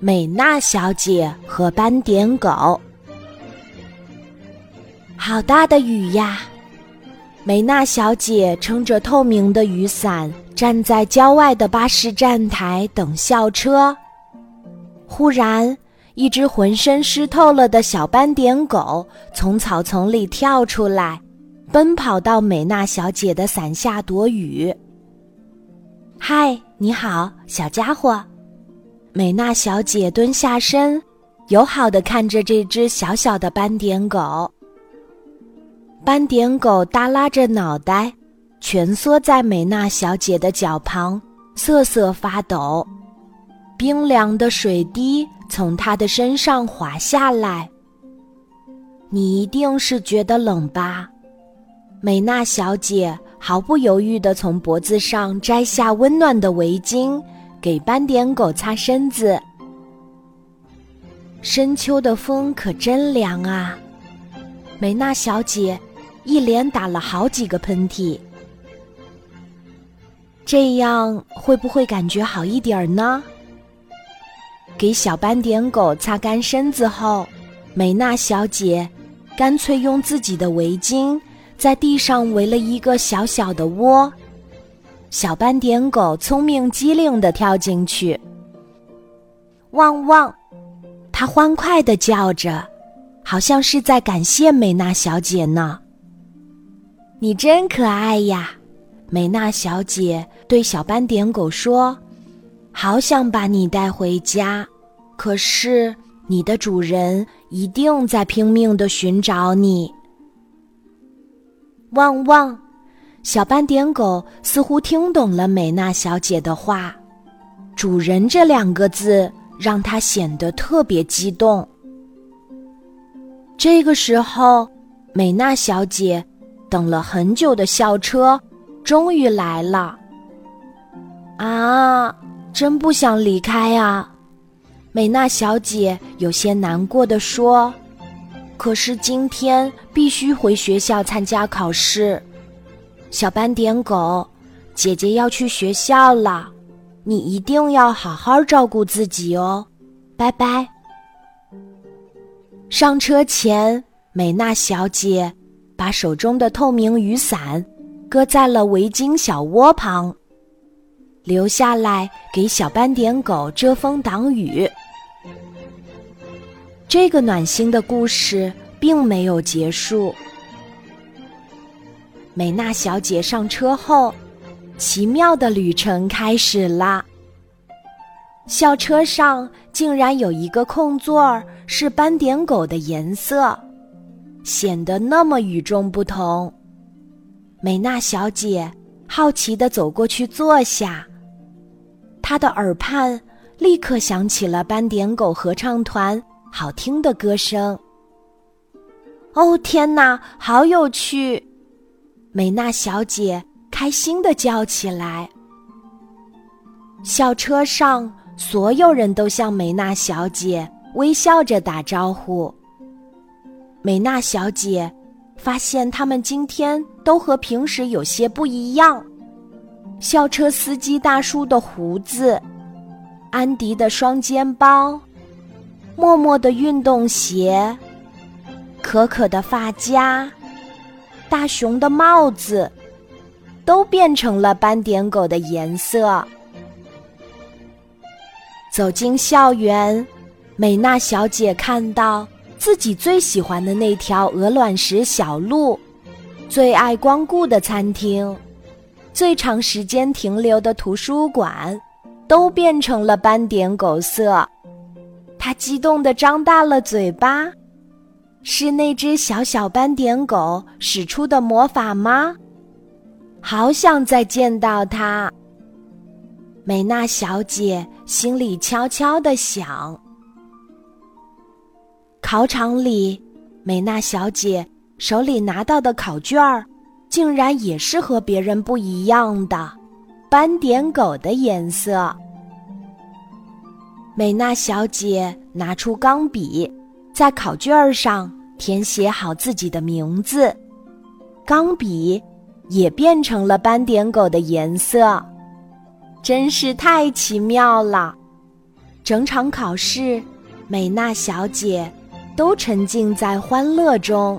美娜小姐和斑点狗。好大的雨呀！美娜小姐撑着透明的雨伞，站在郊外的巴士站台等校车。忽然，一只浑身湿透了的小斑点狗从草丛里跳出来，奔跑到美娜小姐的伞下躲雨。嗨，你好，小家伙！美娜小姐蹲下身，友好的看着这只小小的斑点狗。斑点狗耷拉着脑袋，蜷缩在美娜小姐的脚旁，瑟瑟发抖。冰凉的水滴从它的身上滑下来。你一定是觉得冷吧？美娜小姐毫不犹豫地从脖子上摘下温暖的围巾。给斑点狗擦身子。深秋的风可真凉啊！梅娜小姐一连打了好几个喷嚏。这样会不会感觉好一点儿呢？给小斑点狗擦干身子后，梅娜小姐干脆用自己的围巾在地上围了一个小小的窝。小斑点狗聪明机灵地跳进去，汪汪！它欢快地叫着，好像是在感谢美娜小姐呢。你真可爱呀，美娜小姐对小斑点狗说：“好想把你带回家，可是你的主人一定在拼命地寻找你。”汪汪！小斑点狗似乎听懂了美娜小姐的话，“主人”这两个字让它显得特别激动。这个时候，美娜小姐等了很久的校车终于来了。啊，真不想离开啊！美娜小姐有些难过的说：“可是今天必须回学校参加考试。”小斑点狗，姐姐要去学校了，你一定要好好照顾自己哦，拜拜。上车前，美娜小姐把手中的透明雨伞搁在了围巾小窝旁，留下来给小斑点狗遮风挡雨。这个暖心的故事并没有结束。美娜小姐上车后，奇妙的旅程开始啦。校车上竟然有一个空座儿是斑点狗的颜色，显得那么与众不同。美娜小姐好奇地走过去坐下，她的耳畔立刻响起了斑点狗合唱团好听的歌声。哦天哪，好有趣！美娜小姐开心的叫起来。校车上，所有人都向美娜小姐微笑着打招呼。美娜小姐发现他们今天都和平时有些不一样：校车司机大叔的胡子，安迪的双肩包，默默的运动鞋，可可的发夹。大熊的帽子都变成了斑点狗的颜色。走进校园，美娜小姐看到自己最喜欢的那条鹅卵石小路，最爱光顾的餐厅，最长时间停留的图书馆，都变成了斑点狗色。她激动地张大了嘴巴。是那只小小斑点狗使出的魔法吗？好想再见到它。美娜小姐心里悄悄的想。考场里，美娜小姐手里拿到的考卷儿，竟然也是和别人不一样的，斑点狗的颜色。美娜小姐拿出钢笔。在考卷上填写好自己的名字，钢笔也变成了斑点狗的颜色，真是太奇妙了！整场考试，美娜小姐都沉浸在欢乐中。